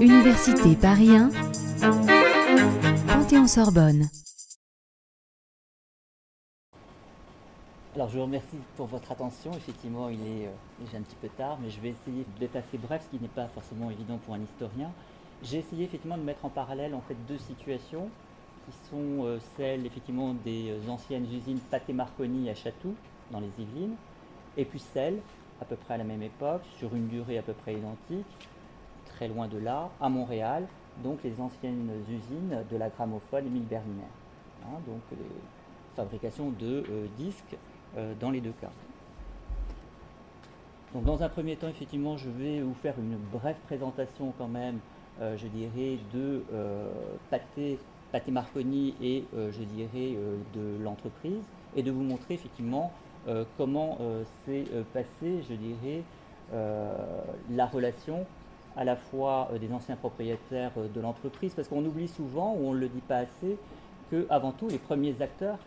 Université Paris 1, Panthéon-Sorbonne. Alors je vous remercie pour votre attention. Effectivement, il est euh, un petit peu tard, mais je vais essayer d'être assez bref, ce qui n'est pas forcément évident pour un historien. J'ai essayé effectivement de mettre en parallèle en fait deux situations qui sont euh, celles effectivement des euh, anciennes usines Pathé Marconi à Chatou dans les Yvelines, et puis celles à peu près à la même époque, sur une durée à peu près identique, très loin de là, à Montréal, donc les anciennes usines de la gramophone Émile Berliner. Hein, donc les fabrications de disques dans les deux cas. Donc dans un premier temps, effectivement, je vais vous faire une brève présentation quand même euh, je dirais, de euh, Pathé, Pathé Marconi et, euh, je dirais, de l'entreprise, et de vous montrer effectivement comment s'est passée, je dirais, la relation à la fois des anciens propriétaires de l'entreprise, parce qu'on oublie souvent, ou on ne le dit pas assez, que avant tout, les premiers acteurs,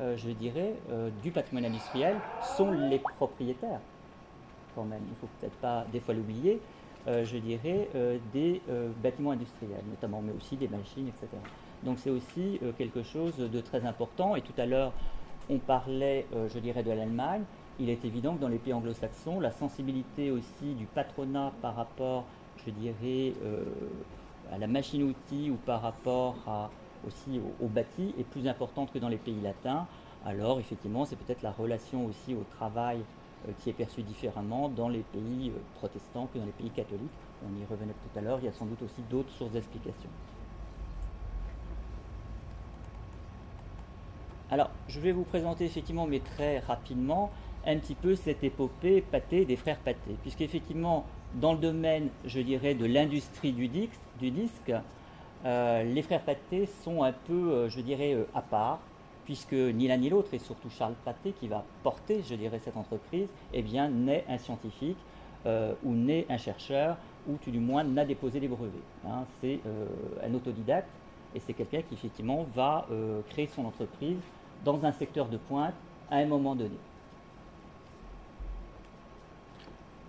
je dirais, du patrimoine industriel sont les propriétaires, quand même. Il ne faut peut-être pas des fois l'oublier. Euh, je dirais, euh, des euh, bâtiments industriels notamment, mais aussi des machines, etc. Donc c'est aussi quelque chose de très important. Et tout à l'heure, on parlait, je dirais, de l'Allemagne. Il est évident que dans les pays anglo-saxons, la sensibilité aussi du patronat par rapport, je dirais, à la machine-outil ou par rapport aussi au, bâti est plus importante que dans les pays latins. Alors effectivement, c'est peut-être la relation aussi au travail euh, qui est perçu différemment dans les pays euh, protestants que dans les pays catholiques. On y revenait tout à l'heure, il y a sans doute aussi d'autres sources d'explication. Alors, je vais vous présenter effectivement, mais très rapidement, un petit peu cette épopée pâtée des frères Pâté, puisqu'effectivement, dans le domaine, je dirais, de l'industrie du, disque, euh, les frères Pâté sont un peu, je dirais, à part puisque ni l'un ni l'autre, et surtout Charles Pathé, qui va porter, je dirais, cette entreprise, eh bien, n'est un scientifique euh, ou n'est un chercheur, ou tout du moins n'a déposé les brevets. Hein. C'est euh, un autodidacte, et c'est quelqu'un qui, effectivement, va euh, créer son entreprise dans un secteur de pointe à un moment donné.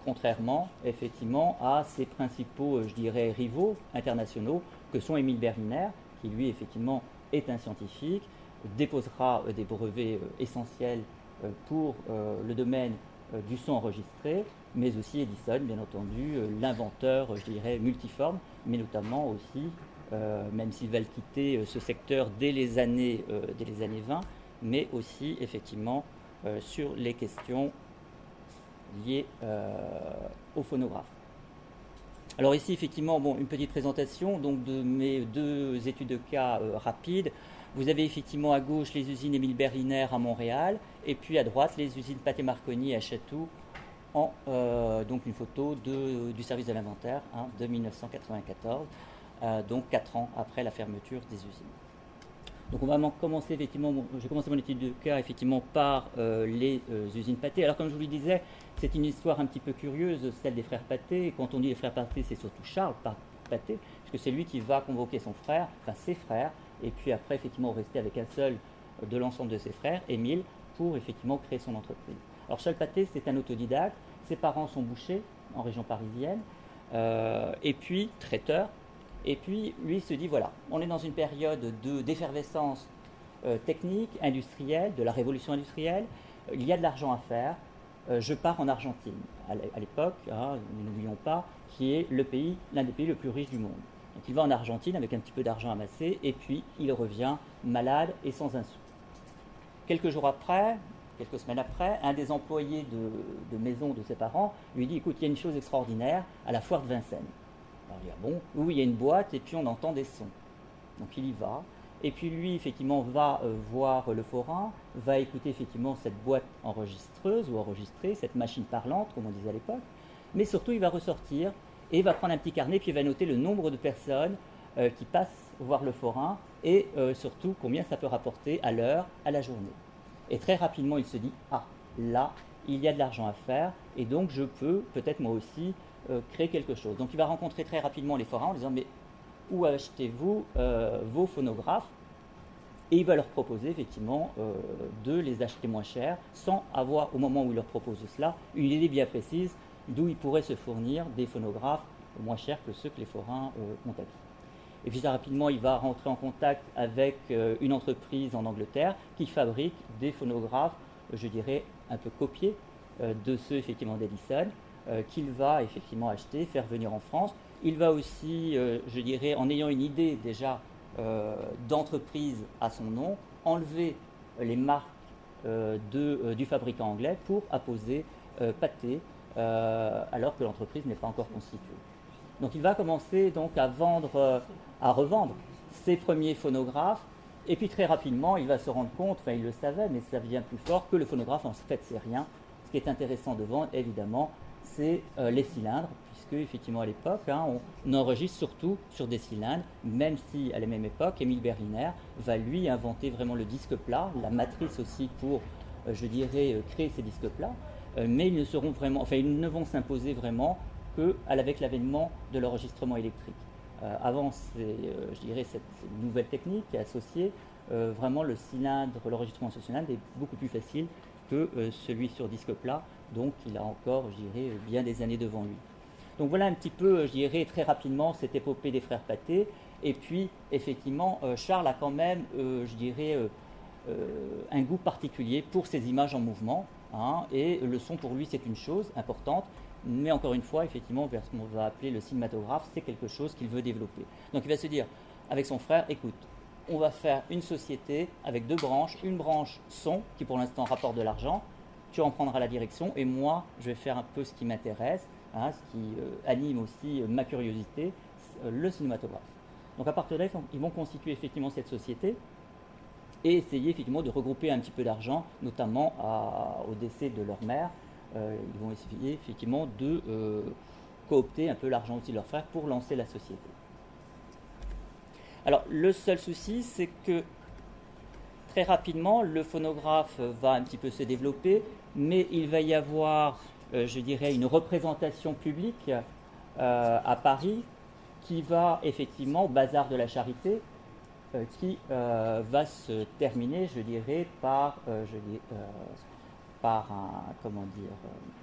Contrairement, effectivement, à ses principaux, je dirais, rivaux internationaux, que sont Émile Berliner, qui lui, effectivement, est un scientifique, déposera euh, des brevets euh, essentiels euh, pour le domaine du son enregistré, mais aussi Edison, bien entendu, l'inventeur, je dirais, multiforme, mais notamment aussi, même s'il va quitter ce secteur dès les, années, dès les années 20, mais aussi effectivement sur les questions liées au phonographe. Alors ici, effectivement, bon, une petite présentation donc, de mes deux études de cas rapides. Vous avez effectivement à gauche les usines Émile Berliner à Montréal, et puis à droite les usines Pathé Marconi à Château, en euh, donc une photo du service de l'inventaire hein, de 1994, euh, donc 4 ans après la fermeture des usines. Donc on va commencer effectivement, j'ai commencé mon étude de cas effectivement par euh, les usines Pathé. Alors comme je vous le disais, c'est une histoire un petit peu curieuse, celle des frères. Et quand on dit les frères Pathé, c'est surtout Charles Pathé, puisque c'est lui qui va convoquer son frère, enfin ses frères, et puis après effectivement rester avec un seul de l'ensemble de ses frères, Émile, pour effectivement créer son entreprise. Alors Charles Pathé, c'est un autodidacte, ses parents sont bouchers en région parisienne, euh, et puis traiteur, et puis lui se dit voilà, on est dans une période de, d'effervescence euh, technique, industrielle, de la révolution industrielle, il y a de l'argent à faire, euh, je pars en Argentine, à l'époque, hein, n'oublions pas, qui est le pays, l'un des pays le plus riches du monde. Donc il va en Argentine avec un petit peu d'argent amassé et puis il revient malade et sans un sou. Quelques jours après, quelques semaines après, un des employés de, maison de ses parents lui dit Écoute, il y a une chose extraordinaire à la foire de Vincennes. Ah bon, oui, il y a une boîte et puis on entend des sons. Donc il y va. Et puis lui, effectivement, va euh, voir le forain, va écouter effectivement cette boîte enregistreuse ou enregistrée, cette machine parlante, comme on disait à l'époque. Mais surtout, il va ressortir et va prendre un petit carnet, puis il va noter le nombre de personnes euh, qui passent voir le forain et euh, surtout combien ça peut rapporter à l'heure, à la journée. Et très rapidement, il se dit Ah, là, il y a de l'argent à faire et donc je peux peut-être moi aussi euh, créer quelque chose. Donc il va rencontrer très rapidement les forains en disant Mais où achetez-vous vos phonographes? Et il va leur proposer effectivement de les acheter moins cher sans avoir, au moment où il leur propose cela, une idée bien précise d'où il pourrait se fournir des phonographes moins chers que ceux que les forains ont acquis. Et puis rapidement, il va rentrer en contact avec une entreprise en Angleterre qui fabrique des phonographes, je dirais, un peu copiés de ceux effectivement d'Edison, qu'il va effectivement acheter, faire venir en France. Il va aussi, je dirais, en ayant une idée déjà d'entreprise à son nom, enlever les marques euh, de, euh, du fabricant anglais pour apposer euh, pâté alors que l'entreprise n'est pas encore constituée. Donc il va commencer donc à vendre, à revendre ses premiers phonographes et puis très rapidement, il va se rendre compte, enfin il le savait, mais ça vient plus fort, que le phonographe en fait c'est rien. Ce qui est intéressant de vendre, évidemment, c'est les cylindres, effectivement à l'époque, hein, on enregistre surtout sur des cylindres, même si à la même époque, Émile Berliner va lui inventer vraiment le disque plat, la matrice aussi pour, euh, je dirais, euh, créer ces disques plats, euh, mais ils ne seront vraiment, enfin ils ne vont s'imposer vraiment qu'avec l'avènement de l'enregistrement électrique. Avant, je dirais, cette, nouvelle technique associée, vraiment le cylindre, l'enregistrement sur cylindre est beaucoup plus facile que celui sur disque plat, donc il a encore, je dirais, bien des années devant lui. Donc voilà un petit peu, je dirais très rapidement, cette épopée des frères Pathé. Et puis, effectivement, euh, Charles a quand même, euh, je dirais, euh, un goût particulier pour ces images en mouvement. Hein, et le son, pour lui, c'est une chose importante. Mais encore une fois, effectivement, vers ce qu'on va appeler le cinématographe, c'est quelque chose qu'il veut développer. Donc il va se dire, avec son frère, écoute, on va faire une société avec deux branches. Une branche son, qui pour l'instant rapporte de l'argent. Tu en prendras la direction. Et moi, je vais faire un peu ce qui m'intéresse Hein, ce qui euh, anime aussi euh, ma curiosité, euh, le cinématographe. Donc à partir de là, ils vont constituer effectivement cette société et essayer effectivement de regrouper un petit peu d'argent, notamment au décès de leur mère. Ils vont essayer effectivement de coopter un peu l'argent aussi de leur frère pour lancer la société. Alors le seul souci, c'est que très rapidement, le phonographe va un petit peu se développer, mais il va y avoir euh, je dirais, une représentation publique euh, à Paris qui va effectivement au bazar de la charité, euh, qui va se terminer, je dirais, par, par, un, comment dire,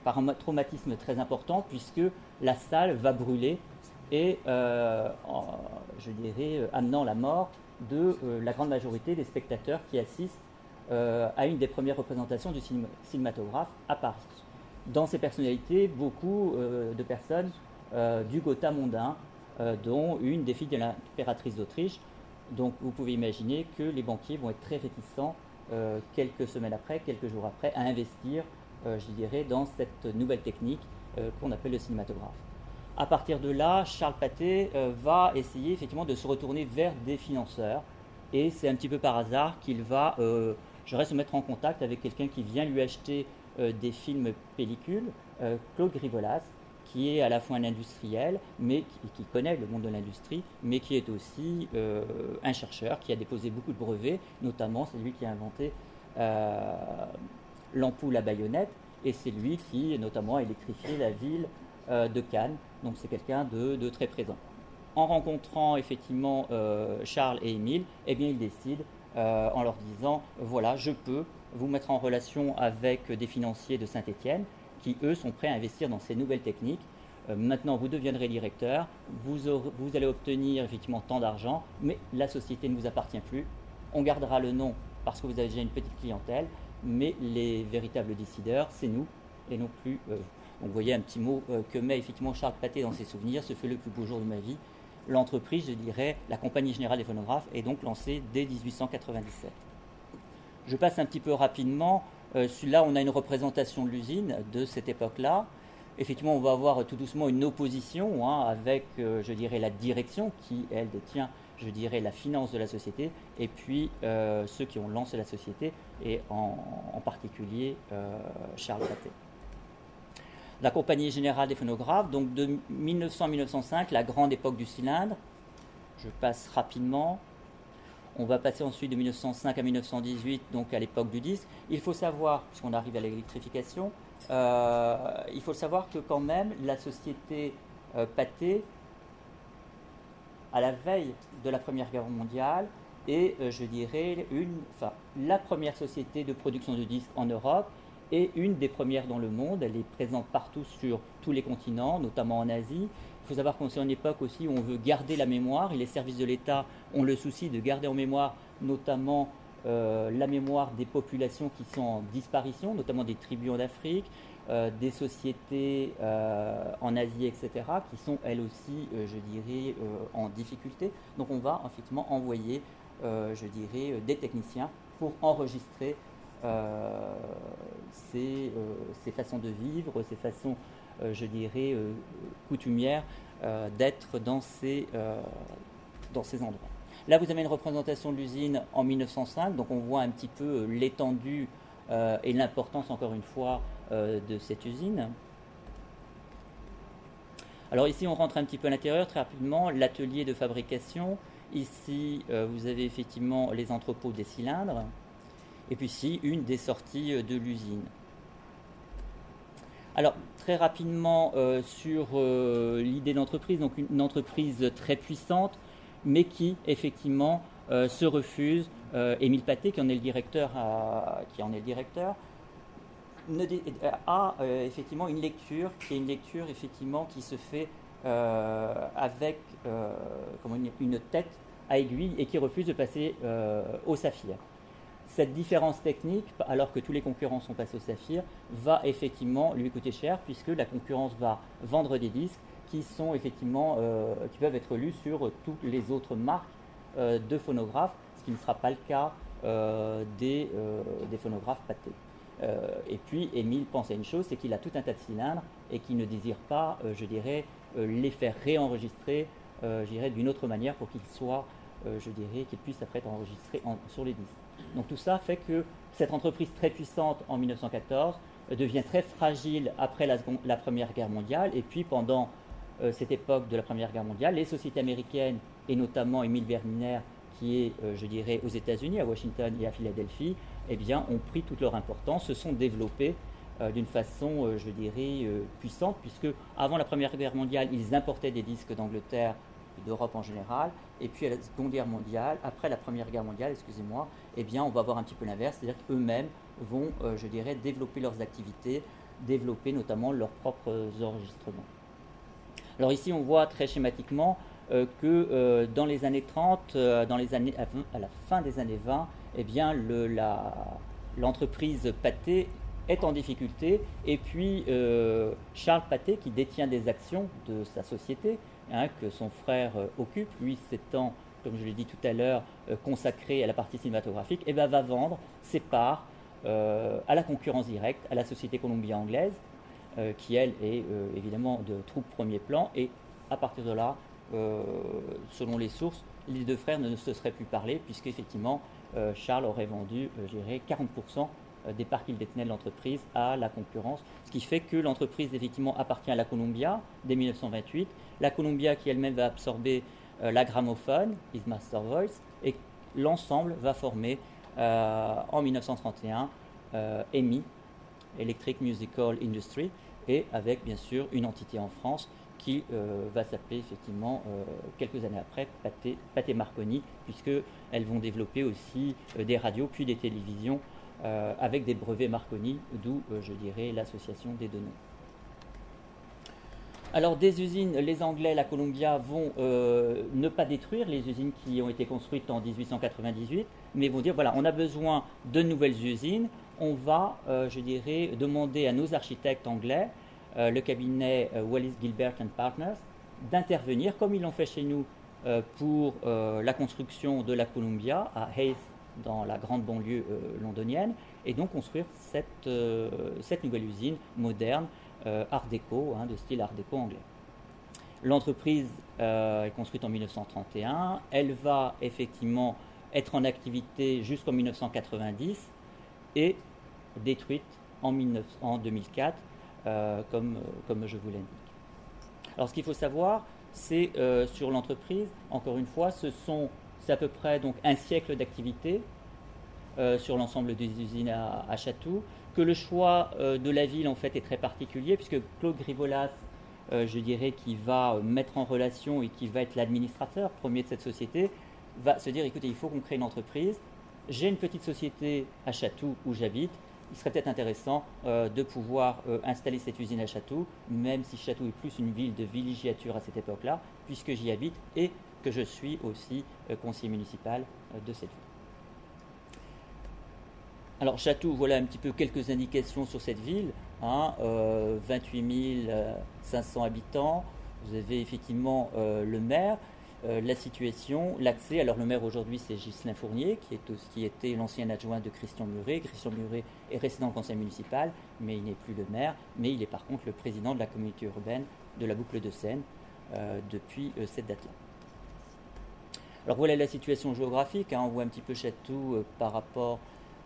par un traumatisme très important, puisque la salle va brûler et, je dirais, amenant la mort de la grande majorité des spectateurs qui assistent à une des premières représentations du cinématographe à Paris dans ces personnalités beaucoup euh, de personnes euh, du Gotha mondain, euh, dont une des filles de l'impératrice d'Autriche. Donc vous pouvez imaginer que les banquiers vont être très réticents quelques semaines après, quelques jours après, à investir, je dirais, dans cette nouvelle technique qu'on appelle le cinématographe. À partir de là, Charles Pathé va essayer effectivement de se retourner vers des financeurs, et c'est un petit peu par hasard qu'il va, je reste se mettre en contact avec quelqu'un qui vient lui acheter euh, des films pellicules, euh, Claude Grivolas, qui est à la fois un industriel, mais qui, connaît le monde de l'industrie, mais qui est aussi euh, un chercheur qui a déposé beaucoup de brevets, notamment c'est lui qui a inventé l'ampoule à baïonnette, et c'est lui qui notamment a électrifié la ville de Cannes, donc c'est quelqu'un de, très présent. En rencontrant effectivement Charles et Émile, eh bien il décide en leur disant voilà, je peux vous mettre en relation avec des financiers de Saint-Étienne qui, eux, sont prêts à investir dans ces nouvelles techniques. Euh, maintenant, vous deviendrez directeur, vous, allez obtenir effectivement tant d'argent, mais la société ne vous appartient plus. On gardera le nom parce que vous avez déjà une petite clientèle, mais les véritables décideurs, c'est nous et non plus euh, Donc, vous voyez un petit mot euh, que met effectivement Charles Paté dans ses souvenirs, ce fut le plus beau jour de ma vie. L'entreprise, je dirais, la Compagnie Générale des Phonographes, est donc lancée dès 1897. Je passe un petit peu rapidement. Euh, là, on a une représentation de l'usine de cette époque-là. Effectivement, on va avoir tout doucement une opposition hein, avec, euh, je dirais, la direction qui, elle, détient, je dirais, la finance de la société, et puis euh, ceux qui ont lancé la société, et en, particulier Charles Pathé. La Compagnie Générale des Phonographes, donc de 1900-1905, la grande époque du cylindre. Je passe rapidement. On va passer ensuite de 1905 à 1918, donc à l'époque du disque. Il faut savoir, puisqu'on arrive à l'électrification, euh, il faut savoir que quand même la société euh, Pathé, à la veille de la Première Guerre mondiale, est, euh, je dirais, une, enfin, la première société de production de disques en Europe est une des premières dans le monde. Elle est présente partout sur tous les continents, notamment en Asie. Il faut savoir qu'on est en époque aussi où on veut garder la mémoire et les services de l'État ont le souci de garder en mémoire notamment euh, la mémoire des populations qui sont en disparition, notamment des tribus en Afrique, euh, des sociétés euh, en Asie, etc., qui sont elles aussi, je dirais, en difficulté. Donc on va effectivement envoyer, je dirais, des techniciens pour enregistrer ces, façons de vivre, ces façons, je dirais, coutumières d'être dans ces endroits. Là, vous avez une représentation de l'usine en 1905, donc on voit un petit peu euh, l'étendue euh, et l'importance, encore une fois, euh, de cette usine. Alors ici, on rentre un petit peu à l'intérieur très rapidement, l'atelier de fabrication. Ici, vous avez effectivement les entrepôts des cylindres. Et puis ici, une des sorties de l'usine. Alors, très rapidement sur l'idée d'entreprise, donc une entreprise très puissante, mais qui effectivement euh, se refuse. Euh, Émile Paté, qui en est le directeur, a euh, effectivement une lecture qui est une lecture effectivement qui se fait avec comment une, tête à aiguille et qui refuse de passer au saphir. Cette différence technique, alors que tous les concurrents sont passés au saphir, va effectivement lui coûter cher puisque la concurrence va vendre des disques qui sont effectivement, euh, qui peuvent être lus sur toutes les autres marques euh, de phonographes, ce qui ne sera pas le cas euh, des, des, phonographes pâtés. et puis, Émile pense à une chose, c'est qu'il a tout un tas de cylindres et qu'il ne désire pas, je dirais, les faire réenregistrer, je d'une autre manière pour qu'ils soient, je dirais, qu'ils puissent après être enregistrés sur les disques. Donc tout ça fait que cette entreprise très puissante en 1914 devient très fragile après la, Première Guerre mondiale et puis pendant cette époque de la Première Guerre mondiale, les sociétés américaines, et notamment Emile Berliner, qui est, euh, je dirais, aux États-Unis, à Washington et à Philadelphie, eh bien, ont pris toute leur importance, se sont développés euh, d'une façon, je dirais, puissante, puisque avant la Première Guerre mondiale, ils importaient des disques d'Angleterre et d'Europe en général, et puis à la Seconde Guerre mondiale, après la Première Guerre mondiale, excusez-moi, eh bien, on va voir un petit peu l'inverse, c'est-à-dire qu'eux-mêmes vont, je dirais, développer leurs activités, développer notamment leurs propres enregistrements. Alors ici, on voit très schématiquement euh, que euh, dans les années 30, euh, dans les années, à, la fin des années 20, eh bien, l'entreprise Pathé est en difficulté. Et puis, Charles Pathé, qui détient des actions de sa société, hein, que son frère occupe, lui s'étant, comme je l'ai dit tout à l'heure, consacré à la partie cinématographique, eh bien, va vendre ses parts à la concurrence directe, à la société Columbia anglaise, euh, qui elle est euh, évidemment de troupe premier plan. Et à partir de là, euh, selon les sources, les deux frères ne se seraient plus parlé, puisqu'effectivement, Charles aurait vendu, je dirais, 40% des parts qu'il détenait de l'entreprise à la concurrence, ce qui fait que l'entreprise effectivement appartient à la Columbia dès 1928, la Columbia qui elle-même va absorber la gramophone, His Master Voice, et l'ensemble va former en 1931 EMI, Electric Musical Industry, et avec bien sûr une entité en France qui euh, va s'appeler effectivement euh, quelques années après Pathé, Marconi, puisqu'elles vont développer aussi euh, des radios puis des télévisions avec des brevets Marconi, d'où je dirais l'association des deux noms. Alors des usines, les Anglais, la Columbia vont ne pas détruire les usines qui ont été construites en 1898, mais vont dire voilà, on a besoin de nouvelles usines, on va, euh, je dirais, demander à nos architectes anglais, euh, le cabinet euh, Wallis Gilbert and Partners, d'intervenir, comme ils l'ont fait chez nous pour la construction de la Columbia à Hayes, dans la grande banlieue londonienne, et donc construire cette, nouvelle usine moderne, Art déco, hein, de style Art déco anglais. L'entreprise est construite en 1931, elle va effectivement être en activité jusqu'en 1990 et détruite en, 2004, euh, comme, euh, comme je vous l'indique. Alors ce qu'il faut savoir, c'est euh, sur l'entreprise, encore une fois, ce sont, c'est à peu près donc, un siècle d'activité sur l'ensemble des usines à, à, Chatou, que le choix de la ville en fait est très particulier, puisque Claude Grivolas, je dirais, qui va mettre en relation et qui va être l'administrateur premier de cette société, va se dire, écoutez, il faut qu'on crée une entreprise, j'ai une petite société à Chatou où j'habite, il serait peut-être intéressant de pouvoir installer cette usine à Château, même si Château est plus une ville de villégiature à cette époque-là, puisque j'y habite et que je suis aussi conseiller municipal de cette ville. Alors Château, voilà un petit peu quelques indications sur cette ville. 28 hein, 500 habitants. Vous avez effectivement le maire. Euh, la situation, l'accès. Alors le maire aujourd'hui c'est Ghislain Fournier qui, était l'ancien adjoint de Christian Muret. Christian Muret est resté dans conseil municipal, mais il n'est plus le maire, mais il est par contre le président de la communauté urbaine de la boucle de Seine euh, depuis euh, cette date-là. Alors voilà la situation géographique, hein. on voit un petit peu Château par rapport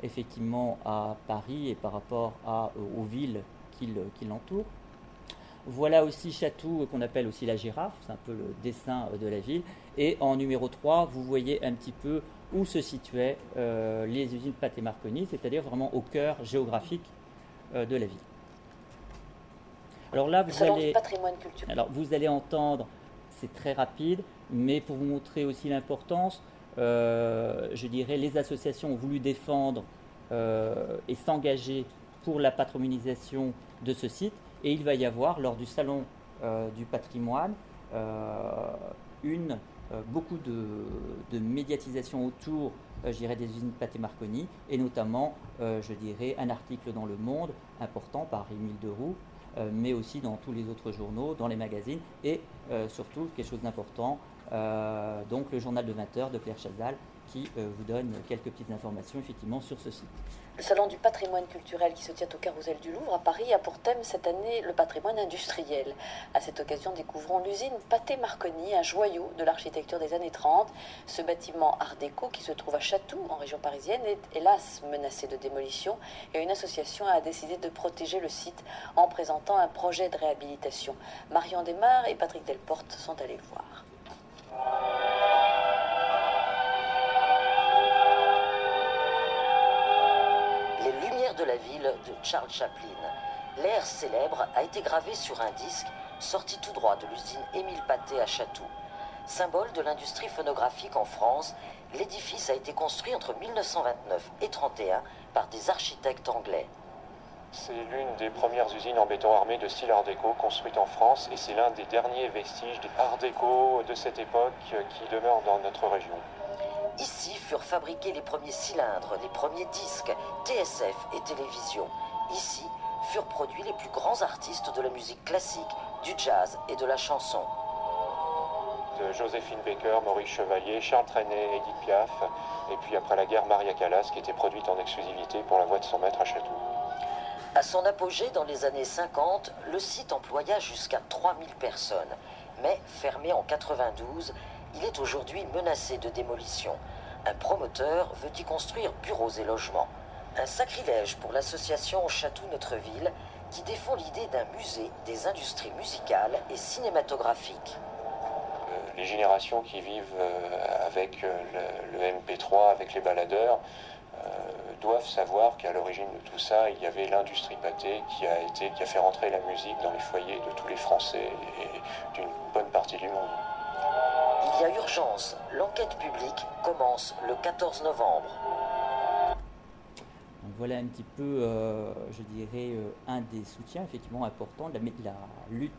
effectivement à Paris et par rapport aux villes qui l'entourent. Voilà aussi Château, qu'on appelle aussi la girafe, c'est un peu le dessin euh, de la ville. Et en numéro 3, vous voyez un petit peu où se situaient euh, les usines Pathé Marconi, c'est-à-dire vraiment au cœur géographique euh, de la ville. Alors là, vous allez, alors vous allez entendre, c'est très rapide, mais pour vous montrer aussi l'importance, je dirais, les associations ont voulu défendre et s'engager pour la patrimonisation de ce site. Et il va y avoir, lors du Salon euh, du patrimoine, euh, une, euh, beaucoup de, médiatisation autour, des usines Pathé Marconi, et notamment, je dirais, un article dans Le Monde important par Émile Deroux, mais aussi dans tous les autres journaux, dans les magazines, et surtout, quelque chose d'important, donc le journal de 20 heures de Claire Chazal, qui vous donne quelques petites informations sur ce site. Le Salon du patrimoine culturel qui se tient au Carrousel du Louvre à Paris a pour thème cette année le patrimoine industriel. À cette occasion, découvrons l'usine Pathé Marconi, un joyau de l'architecture des années 30. Ce bâtiment art déco qui se trouve à Château, en région parisienne, est hélas menacé de démolition et une association a décidé de protéger le site en présentant un projet de réhabilitation. Marion Desmar et Patrick Delporte sont allés le voir. De la ville de Charles Chaplin. L'air célèbre a été gravé sur un disque sorti tout droit de l'usine Émile Pathé à Château. Symbole de l'industrie phonographique en France, l'édifice a été construit entre 1929 et 1931 par des architectes anglais. C'est l'une des premières usines en béton armé de style Art déco construite en France et c'est l'un des derniers vestiges d'Art déco de cette époque qui demeure dans notre région. Ici furent fabriqués les premiers cylindres, les premiers disques, TSF et télévision. Ici furent produits les plus grands artistes de la musique classique, du jazz et de la chanson. De Joséphine Baker, Maurice Chevalier, Charles Trenet, Edith Piaf, et puis après la guerre, Maria Callas, qui était produite en exclusivité pour la voix de son maître à Château. À son apogée dans les années 50, le site employa jusqu'à 3000 personnes. Mais fermé en 92, il est aujourd'hui menacé de démolition. Un promoteur veut y construire bureaux et logements. Un sacrilège pour l'association Château Notre Ville qui défend l'idée d'un musée des industries musicales et cinématographiques. Euh, les générations qui vivent euh, avec euh, le, MP3, avec les baladeurs, doivent savoir qu'à l'origine de tout ça, il y avait l'industrie pâtée qui a, qui a fait rentrer la musique dans les foyers de tous les Français et d'une bonne partie du monde. Il y a urgence. L'enquête publique commence le 14 novembre. voilà un petit peu, euh, je dirais, euh, un des soutiens effectivement importants de la, lutte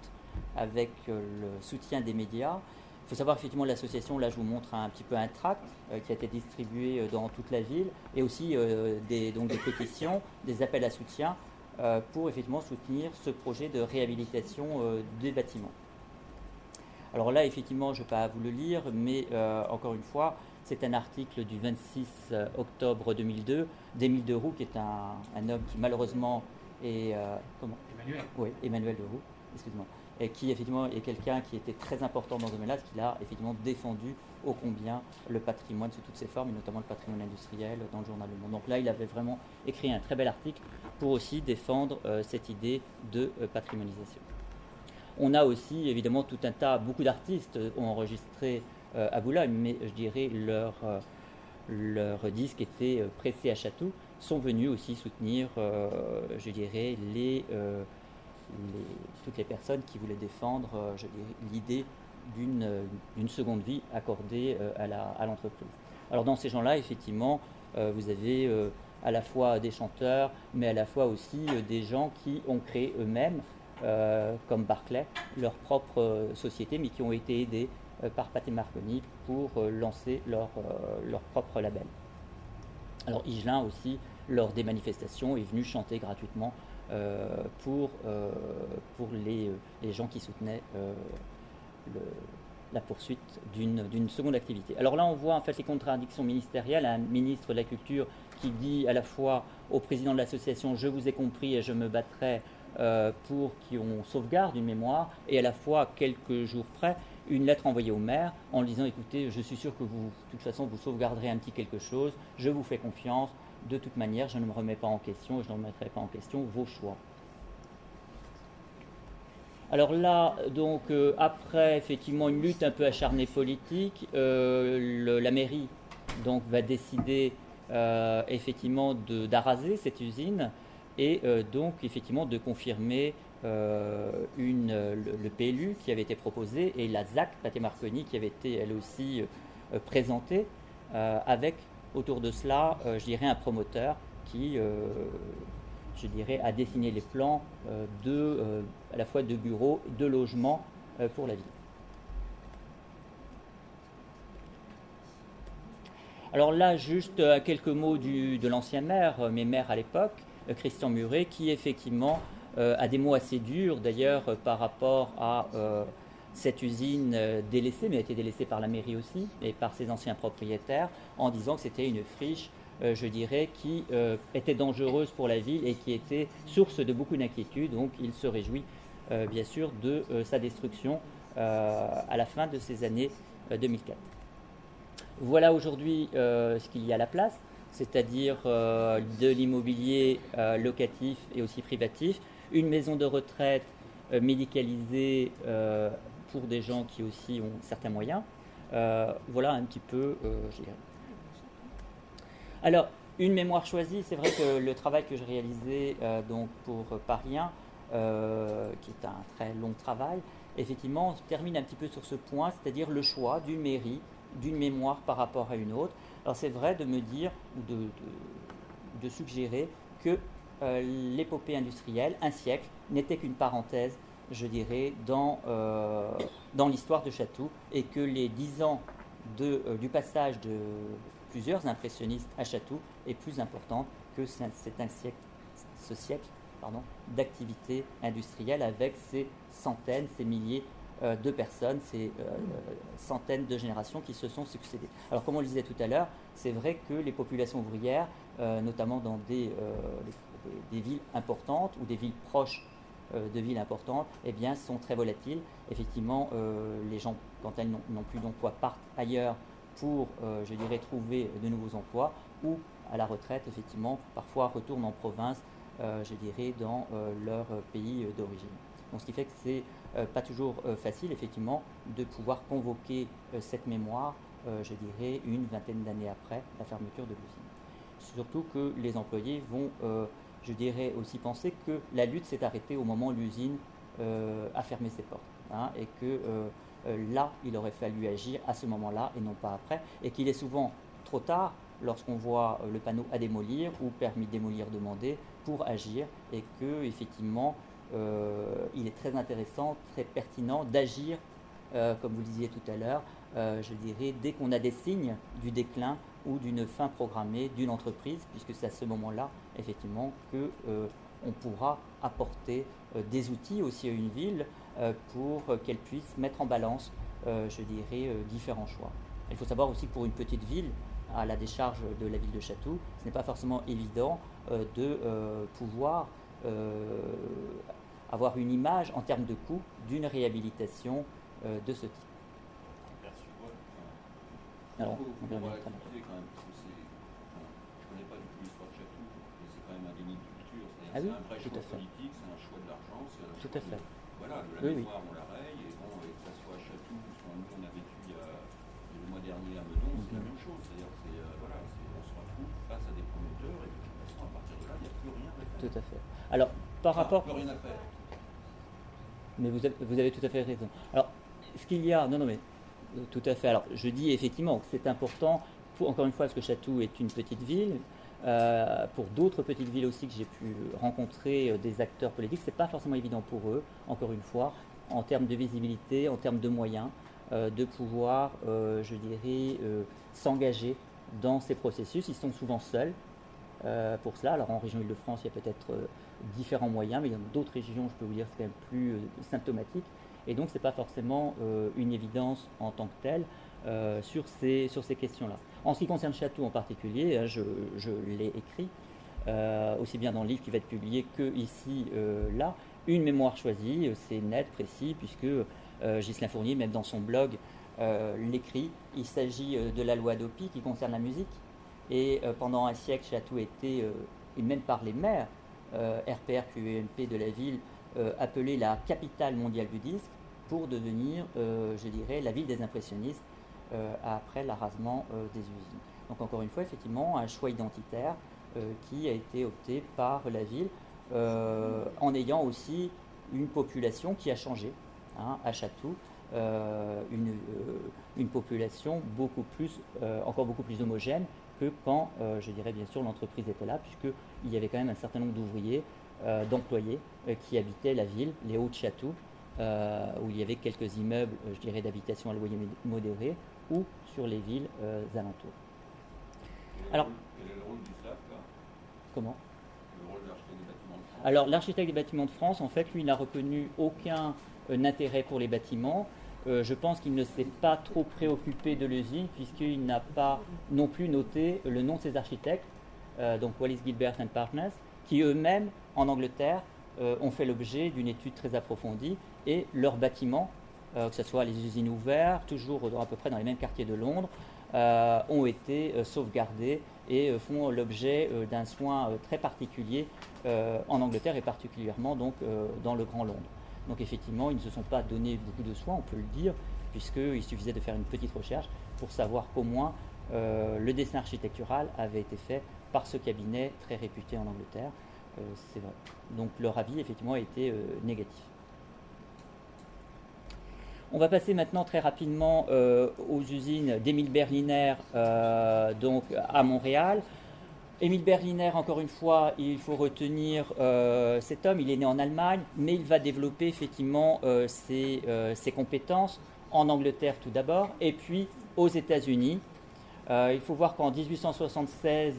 avec euh, le soutien des médias. Il faut savoir effectivement l'association, là je vous montre un petit peu un tract qui a été distribué dans toute la ville et aussi des, donc des pétitions, des appels à soutien pour effectivement soutenir ce projet de réhabilitation des bâtiments. Alors là, effectivement, je ne vais pas vous le lire, mais euh, encore une fois, c'est un article du 26 euh, octobre 2002 d'Émile Deroux, qui est un, homme qui malheureusement est... Euh, comment? Emmanuel Oui, Emmanuel Deroux, excuse-moi. Et qui effectivement est quelqu'un qui était très important dans ce domaine-là, parce qu'il a effectivement défendu ô combien le patrimoine sous toutes ses formes, et notamment le patrimoine industriel dans le journal Le Monde. Donc là, il avait vraiment écrit un très bel article pour aussi défendre cette idée de patrimonialisation. On a aussi évidemment tout un tas, beaucoup d'artistes ont enregistré euh, à Boulogne, mais je dirais leur, euh, leur disque était euh, pressé à Château, sont venus aussi soutenir, je dirais, toutes les personnes qui voulaient défendre l'idée d'une seconde vie accordée à l'entreprise. Alors dans ces gens-là, effectivement, vous avez à la fois des chanteurs, mais à la fois aussi des gens qui ont créé eux-mêmes, comme Barclay, leur propre société, mais qui ont été aidés par Pathé Marconi pour lancer leur, leur propre label. Alors Igelin aussi, lors des manifestations, est venu chanter gratuitement euh, pour, euh, pour les, les, gens qui soutenaient euh, la poursuite d'une seconde activité. Alors là, on voit en fait les contradictions ministérielles. Un ministre de la Culture qui dit à la fois au président de l'association Je vous ai compris et je me battrai pour qu'on sauvegarde une mémoire, et à la fois, quelques jours près, une lettre envoyée au maire en disant écoutez, je suis sûr que vous, de toute façon, vous sauvegarderez un petit quelque chose, je vous fais confiance, de toute manière, je ne me remets pas en question et je ne remettrai pas en question vos choix. Alors là, donc, euh, après effectivement une lutte un peu acharnée politique, euh, la mairie donc, va décider euh, effectivement d'araser cette usine et donc effectivement de confirmer une, le, PLU qui avait été proposé et la ZAC, Pathé Marconi, qui avait été elle aussi présentée avec autour de cela, euh, je dirais, un promoteur qui, euh, je dirais, a dessiné les plans euh, de, à la fois de bureaux, de logements pour la ville. Alors là, juste quelques mots de l'ancien maire, mes maires à l'époque, Christian Muret, qui effectivement a des mots assez durs d'ailleurs par rapport à cette usine euh, délaissée, mais a été délaissée par la mairie aussi et par ses anciens propriétaires, en disant que c'était une friche, euh, je dirais, qui euh, était dangereuse pour la ville et qui était source de beaucoup d'inquiétudes. Donc il se réjouit bien sûr de sa destruction à la fin de ces années 2004. Voilà aujourd'hui ce qu'il y a à la place, c'est-à-dire de l'immobilier locatif et aussi privatif, une maison de retraite médicalisée pour des gens qui aussi ont certains moyens. Euh, voilà un petit peu, euh, Alors, une mémoire choisie, c'est vrai que le travail que j'ai réalisé euh, donc pour Paris 1, qui est un très long travail, effectivement, termine un petit peu sur ce point, c'est-à-dire le choix d'une mairie, d'une mémoire par rapport à une autre. Alors c'est vrai de me dire ou de, suggérer que l'épopée industrielle, un siècle, n'était qu'une parenthèse je dirais, dans, euh, l'histoire de Chatou, et que les dix ans euh, du passage de plusieurs impressionnistes à Chatou est plus important que c'est un siècle, ce siècle d'activité industrielle avec ces centaines, ces milliers euh, de personnes, ces centaines de générations qui se sont succédées. Alors comme on le disait tout à l'heure, c'est vrai que les populations ouvrières, notamment dans des, des villes importantes ou des villes proches euh, de villes importantes, eh bien, sont très volatiles. Effectivement, euh, les gens, quand elles n'ont plus d'emploi, partent ailleurs pour, euh, je dirais, trouver de nouveaux emplois ou à la retraite, effectivement, parfois retournent en province, je dirais, dans leur pays d'origine. Donc, ce qui fait que c'est pas toujours facile, effectivement, de pouvoir convoquer cette mémoire, je dirais, une vingtaine d'années après la fermeture de l'usine. Surtout que les employés vont je dirais aussi penser que la lutte s'est arrêtée au moment où l'usine euh, a fermé ses portes. Hein, et que euh, euh, là, il aurait fallu agir à ce moment-là et non pas après. Et qu'il est souvent trop tard lorsqu'on voit le panneau à démolir ou permis démolir demandé pour agir. Et que, effectivement, il est très intéressant, très pertinent d'agir, comme vous le disiez tout à l'heure, je dirais, dès qu'on a des signes du déclin ou d'une fin programmée d'une entreprise, puisque c'est à ce moment-là, effectivement, qu'on euh, pourra apporter euh, des outils aussi à une ville euh, pour qu'elle puisse mettre en balance, je dirais, différents choix. Il faut savoir aussi que pour une petite ville, à la décharge de la ville de Château, ce n'est pas forcément évident de pouvoir avoir une image en termes de coût d'une réhabilitation de ce type. Alors, on va l'activité quand même, parce que c'est. je ne connais pas du tout l'histoire de Château, mais c'est quand même un déni de culture. C'est ah oui, un vrai choix politique, c'est un choix de l'argent, c'est un tout à fait. De, voilà, de la oui, mémoire, oui. on la raye, et bon, et que ce soit à Château, ou soit nous, on a vécu il y a, le mois dernier à Meudon, c'est la Mhm. même chose. C'est-à-dire que c'est, euh, voilà, c'est- on se retrouve face à des promoteurs, et de toute façon, à partir de là, il n'y a plus rien à faire. Tout à fait. Alors, par Enfin, rapport. Plus rien à faire. Mais vous avez, vous avez tout à fait raison. Alors, ce qu'il y a, non, non, mais euh, tout à fait. Alors, je dis effectivement que c'est important, pour, encore une fois, parce que Château est une petite ville, pour d'autres petites villes aussi que j'ai pu rencontrer des acteurs politiques, ce n'est pas forcément évident pour eux, encore une fois, en termes de visibilité, en termes de moyens, de pouvoir, je dirais, s'engager dans ces processus. Ils sont souvent seuls pour cela. Alors en région Île-de-France, il y a peut-être différents moyens, mais a d'autres régions, je peux vous dire, c'est quand même plus symptomatique. Et donc, ce n'est pas forcément une évidence en tant que telle. Euh, sur ces, sur ces questions-là. En ce qui concerne Château en particulier, hein, je, l'ai écrit, euh, aussi bien dans le livre qui va être publié que ici, euh, là, une mémoire choisie, c'est net, précis, puisque Ghislain Fournier, même dans son blog, l'écrit. Il s'agit de la loi d'Opi qui concerne la musique. Et pendant un siècle, Château était, et même par les maires, RPR puis UMP de la ville, appelée la capitale mondiale du disque pour devenir, je dirais, la ville des impressionnistes euh, après l'arrasement euh, des usines. Donc encore une fois, effectivement, un choix identitaire euh, qui a été opté par la ville, en ayant aussi une population qui a changé hein, à Château. une, une, population beaucoup plus, encore beaucoup plus homogène que quand, je dirais bien sûr, l'entreprise était là, puisqu'il y avait quand même un certain nombre d'ouvriers, d'employés qui habitaient la ville, les Hauts-de-Château, où il y avait quelques immeubles, je dirais, d'habitation à loyer modéré, ou sur les villes euh, alentours. Alors, quel est le rôle du là? Comment? Le rôle de l'architecte des bâtiments de France? Alors, l'architecte des bâtiments de France, en fait, lui, n'a reconnu aucun euh, intérêt pour les bâtiments. Euh, je pense qu'il ne s'est pas trop préoccupé de l'usine, puisqu'il n'a pas non plus noté le nom de ses architectes, donc Wallis Gilbert and Partners, qui eux-mêmes, en Angleterre, ont fait l'objet d'une étude très approfondie, et leurs bâtiments euh, que ce soit les usines ouvertes, toujours à peu près dans les mêmes quartiers de Londres, euh, ont été euh, sauvegardés et font l'objet d'un soin très particulier en Angleterre et particulièrement donc dans le Grand Londres. Donc effectivement, ils ne se sont pas donné beaucoup de soins, on peut le dire, puisqu'il suffisait de faire une petite recherche pour savoir qu'au moins le dessin architectural avait été fait par ce cabinet très réputé en Angleterre. c'est vrai. Donc leur avis effectivement a été négatif. On va passer maintenant très rapidement euh, aux usines d'Émile Berliner euh, donc à Montréal. Émile Berliner, encore une fois, il faut retenir euh, cet homme, il est né en Allemagne, mais il va développer effectivement ses, ses, compétences en Angleterre tout d'abord, et puis aux États-Unis. il faut voir qu'en 1876,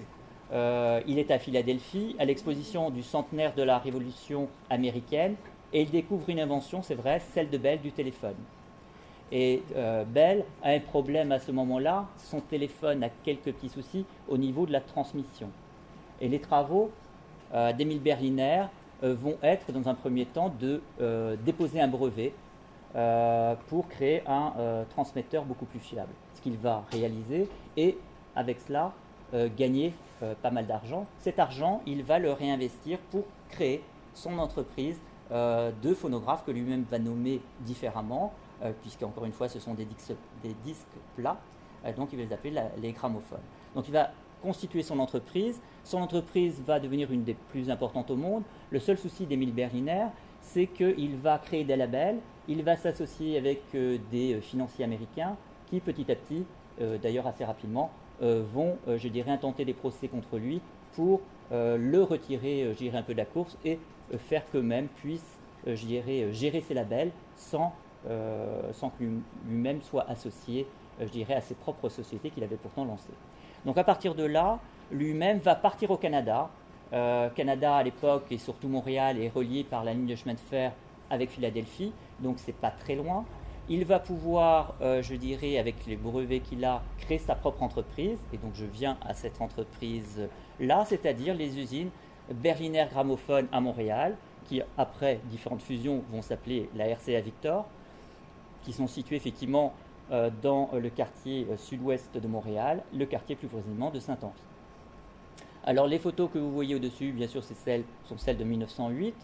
il est à Philadelphie, à l'exposition du centenaire de la Révolution américaine, et il découvre une invention, c'est vrai, celle de Bell du téléphone. Et euh, Bell a un problème à ce moment-là, son téléphone a quelques petits soucis au niveau de la transmission. Et les travaux euh, d'Émile Berliner euh, vont être, dans un premier temps, de déposer un brevet pour créer un transmetteur beaucoup plus fiable. Ce qu'il va réaliser et, avec cela, gagner pas mal d'argent. Cet argent, il va le réinvestir pour créer son entreprise de phonographe que lui-même va nommer différemment, euh, puisqu'encore une fois, ce sont des disques, plats, euh, donc il va les appeler les gramophones. Donc il va constituer son entreprise. Son entreprise va devenir une des plus importantes au monde. Le seul souci d'Emile Berliner, c'est qu'il va créer des labels, il va s'associer avec euh, des financiers américains qui, petit à petit, d'ailleurs assez rapidement, vont, je dirais, intenter des procès contre lui pour le retirer, je dirais, un peu de la course et faire qu'eux-mêmes puissent, je dirais, gérer ses labels sans euh, sans que lui-même soit associé, euh, je dirais, à ses propres sociétés qu'il avait pourtant lancées. Donc à partir de là, lui-même va partir au Canada. Euh, Canada à l'époque et surtout Montréal est relié par la ligne de chemin de fer avec Philadelphie, donc c'est pas très loin. Il va pouvoir, je dirais, avec les brevets qu'il a, créer sa propre entreprise. Et donc je viens à cette entreprise-là, c'est-à-dire les usines Berliner Gramophone à Montréal, qui après différentes fusions vont s'appeler la RCA Victor, qui sont situés effectivement euh, dans euh, le quartier euh, sud-ouest de Montréal, le quartier plus précisément de Saint-Henri. Alors les photos que vous voyez au-dessus, bien sûr, celles, sont celles de 1908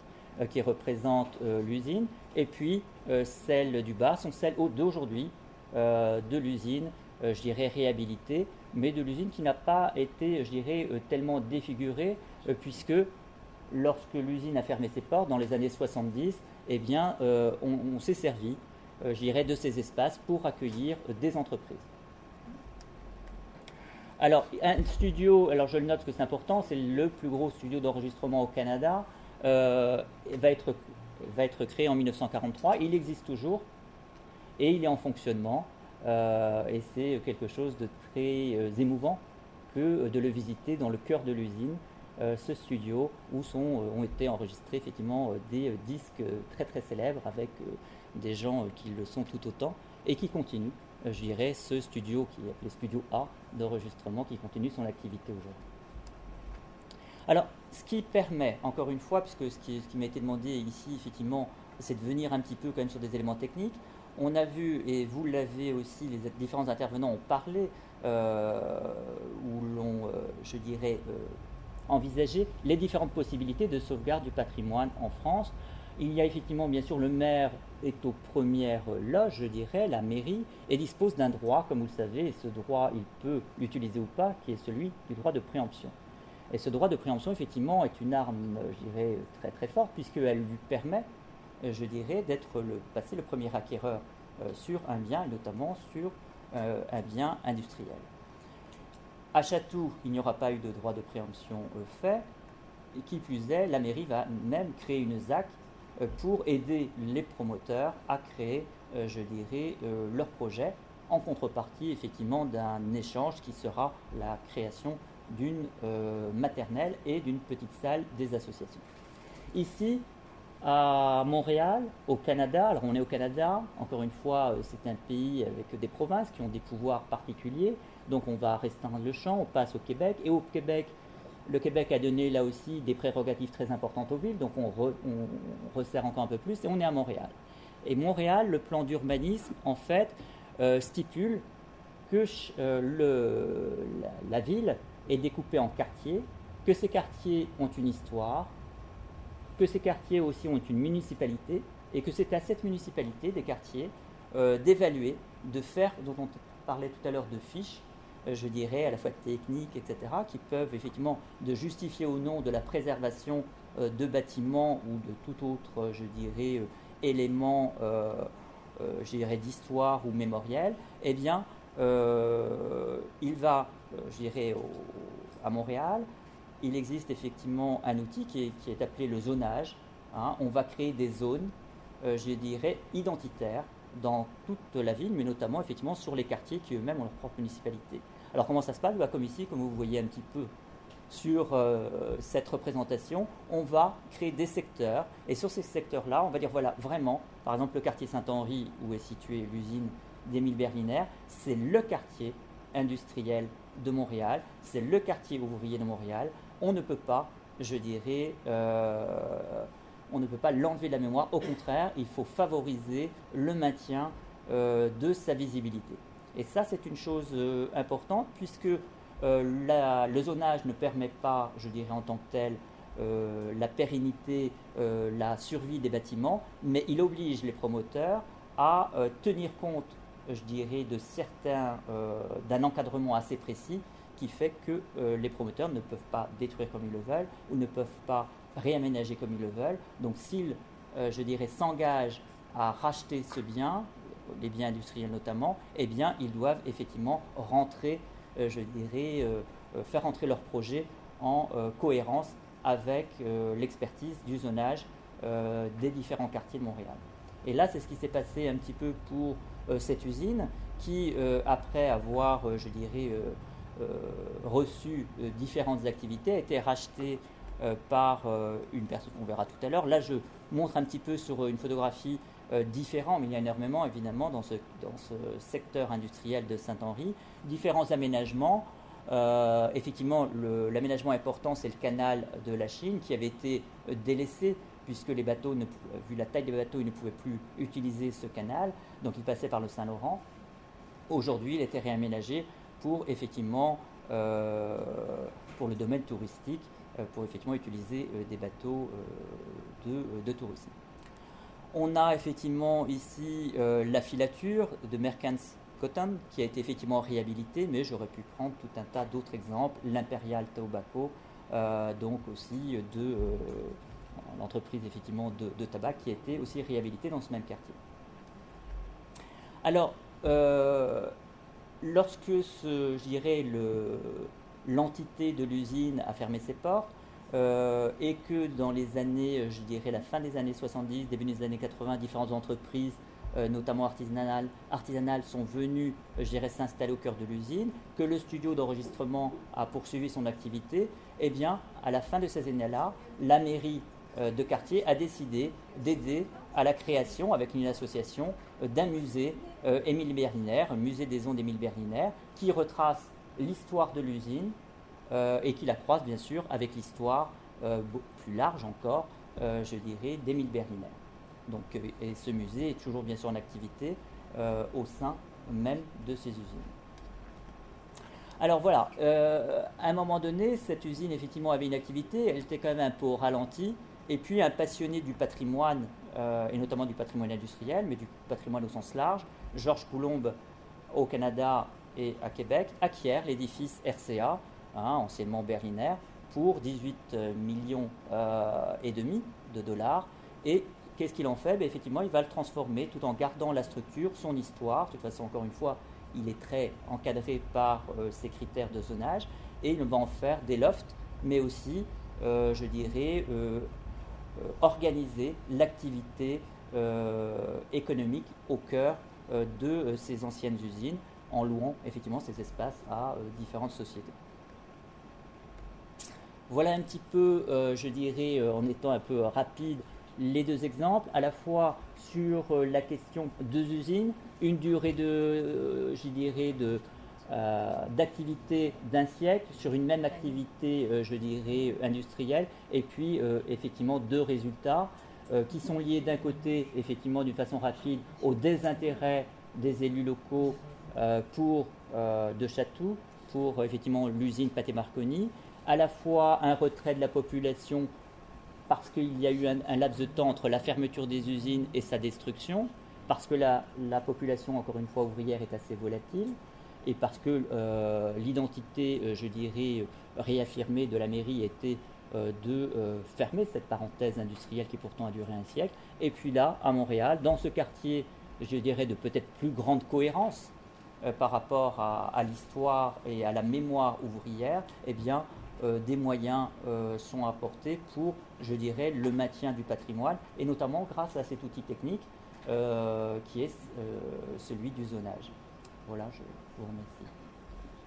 qui représentent l'usine, et puis celles du bas sont celles d'aujourd'hui de l'usine, je dirais réhabilitée, mais de l'usine qui n'a pas été, je dirais, tellement défigurée, puisque lorsque l'usine a fermé ses portes dans les années 70, eh bien, on s'est servi j'irai de ces espaces pour accueillir des entreprises. Alors, un studio, alors je le note parce que c'est important, c'est le plus gros studio d'enregistrement au Canada, euh, va, être, va être créé en 1943. Il existe toujours et il est en fonctionnement. Euh, et c'est quelque chose de très euh, émouvant que de le visiter dans le cœur de l'usine, ce studio où sont, ont été enregistrés effectivement des disques très très célèbres avec des gens qui le sont tout autant et qui continuent je dirais, ce studio qui est appelé Studio A d'enregistrement qui continue son activité aujourd'hui. Alors, ce qui permet, encore une fois, puisque ce qui, m'a été demandé ici, effectivement, c'est de venir un petit peu quand même sur des éléments techniques. On a vu, et vous l'avez aussi, les différents intervenants ont parlé, euh, où l'on, euh, je dirais, euh, envisagé les différentes possibilités de sauvegarde du patrimoine en France. Il y a effectivement, bien sûr, le maire est aux premières loges, je dirais, la mairie, et dispose d'un droit, comme vous le savez, et ce droit, il peut l'utiliser ou pas, qui est celui du droit de préemption. Et ce droit de préemption, effectivement, est une arme, je dirais, très très forte, puisqu'elle lui permet, je dirais, d'être le, passer le premier acquéreur euh, sur un bien, et notamment sur euh, un bien industriel. À Chatou, il n'y aura pas eu de droit de préemption euh, fait, et qui plus est, la mairie va même créer une ZAC pour aider les promoteurs à créer, euh, je dirais, euh, leur projet en contrepartie effectivement d'un échange qui sera la création d'une maternelle et d'une petite salle des associations. Ici, à Montréal, au Canada, alors on est au Canada, encore une fois, c'est un pays avec des provinces qui ont des pouvoirs particuliers, donc on va restreindre le champ, on passe au Québec, et au Québec, le Québec a donné là aussi des prérogatives très importantes aux villes, donc on, resserre encore un peu plus et on est à Montréal. Et Montréal, le plan d'urbanisme, en fait, euh, stipule que euh, la, ville est découpée en quartiers, que ces quartiers ont une histoire, que ces quartiers aussi ont une municipalité, et que c'est à cette municipalité, des quartiers, euh, d'évaluer, de faire, dont on parlait tout à l'heure de fiches, je dirais, à la fois techniques, etc., qui peuvent effectivement de justifier au nom de la préservation euh, de bâtiments ou de tout autre, euh, je dirais, élément, je d'histoire ou mémoriel, eh bien, il va, je dirais, à Montréal, il existe effectivement un outil qui est, appelé le zonage. Hein. On va créer des zones, je dirais, identitaires dans toute la ville, mais notamment effectivement sur les quartiers qui eux-mêmes ont leur propre municipalité. Alors comment ça se passe bah, Comme ici, comme vous voyez un petit peu sur euh, cette représentation, on va créer des secteurs. Et sur ces secteurs-là, on va dire, voilà, vraiment, par exemple, le quartier Saint-Henri, où est située l'usine d'Émile Berliner, c'est le quartier industriel de Montréal, c'est le quartier ouvrier de Montréal. On ne peut pas, je dirais, euh, on ne peut pas l'enlever de la mémoire. Au contraire, il faut favoriser le maintien euh, de sa visibilité. Et ça, c'est une chose euh, importante puisque euh, le zonage ne permet pas, je dirais en tant que tel, euh, la pérennité, la survie des bâtiments, mais il oblige les promoteurs à tenir compte, je dirais, de certains, d'un encadrement assez précis qui fait que les promoteurs ne peuvent pas détruire comme ils le veulent ou ne peuvent pas réaménager comme ils le veulent. Donc s'ils, je dirais, s'engagent à racheter ce bien, les biens industriels notamment, eh bien, ils doivent effectivement rentrer, euh, je dirais, euh, euh, faire entrer leur projet en cohérence avec l'expertise du zonage des différents quartiers de Montréal. Et là, c'est ce qui s'est passé un petit peu pour cette usine qui, après avoir, je dirais, reçu différentes activités, a été rachetée par une personne qu'on verra tout à l'heure. Là, je montre un petit peu sur une photographie euh, différents, mais il y a énormément évidemment dans ce, secteur industriel de Saint-Henri, différents aménagements. Euh, effectivement, l'aménagement important, c'est le canal de la Chine qui avait été euh, délaissé puisque les bateaux, ne, vu la taille des bateaux, ils ne pouvaient plus utiliser ce canal, donc ils passaient par le Saint-Laurent. Aujourd'hui, il était réaménagé pour effectivement pour le domaine touristique, pour effectivement utiliser des bateaux de tourisme. On a effectivement ici euh, la filature de Merkens Cotton qui a été effectivement réhabilitée, mais j'aurais pu prendre tout un tas d'autres exemples. L'Imperial Tobacco, euh, donc aussi de euh, l'entreprise effectivement de, tabac qui a été aussi réhabilitée dans ce même quartier. Alors, lorsque ce, l'entité de l'usine a fermé ses portes, euh, et que dans les années, je dirais la fin des années 70, début des années 80, différentes entreprises, euh, notamment artisanales, artisanales, sont venues, je dirais, s'installer au cœur de l'usine, que le studio d'enregistrement a poursuivi son activité, eh bien, à la fin de ces années-là, la mairie euh, de quartier a décidé d'aider à la création, avec une association, d'un musée Émile Berliner, musée des ondes Émile Berliner, qui retrace l'histoire de l'usine, euh, et qui la croise bien sûr avec l'histoire euh, plus large encore, euh, je dirais, d'Émile Berliner. Donc, et ce musée est toujours bien sûr en activité au sein même de ces usines. Alors voilà, à un moment donné, cette usine effectivement avait une activité, elle était quand même un peu au ralenti, et puis un passionné du patrimoine, et notamment du patrimoine industriel, mais du patrimoine au sens large, Georges Coulombe au Canada et à Québec, acquiert l'édifice RCA, Hein, anciennement Berliner, pour 18 euh, millions euh, et demi de dollars. Et qu'est-ce qu'il en fait? Ben, Effectivement, il va le transformer tout en gardant la structure, son histoire. De toute façon, encore une fois, il est très encadré par euh, ses critères de zonage. Et il va en faire des lofts, mais aussi, je dirais, organiser l'activité économique au cœur de ces anciennes usines en louant effectivement ces espaces à différentes sociétés. Voilà un petit peu, euh, je dirais, euh, en étant un peu rapide, les deux exemples, à la fois sur euh, la question deux usines, une durée de, d'activité d'un siècle sur une même activité, je dirais, industrielle, et puis effectivement deux résultats qui sont liés d'un côté, effectivement, d'une façon rapide, au désintérêt des élus locaux pour de Chatou, pour effectivement l'usine Pathé Marconi, à la fois un retrait de la population parce qu'il y a eu un, laps de temps entre la fermeture des usines et sa destruction, parce que la, population, encore une fois ouvrière, est assez volatile, et parce que euh, l'identité, euh, je dirais, réaffirmée de la mairie était euh, de fermer cette parenthèse industrielle qui pourtant a duré un siècle. Et puis là, à Montréal, dans ce quartier, je dirais, de peut-être plus grande cohérence par rapport à, à l'histoire et à la mémoire ouvrière, eh bien, euh, des moyens euh, sont apportés pour, je dirais, le maintien du patrimoine, et notamment grâce à cet outil technique euh, qui est celui du zonage. Voilà, je vous remercie.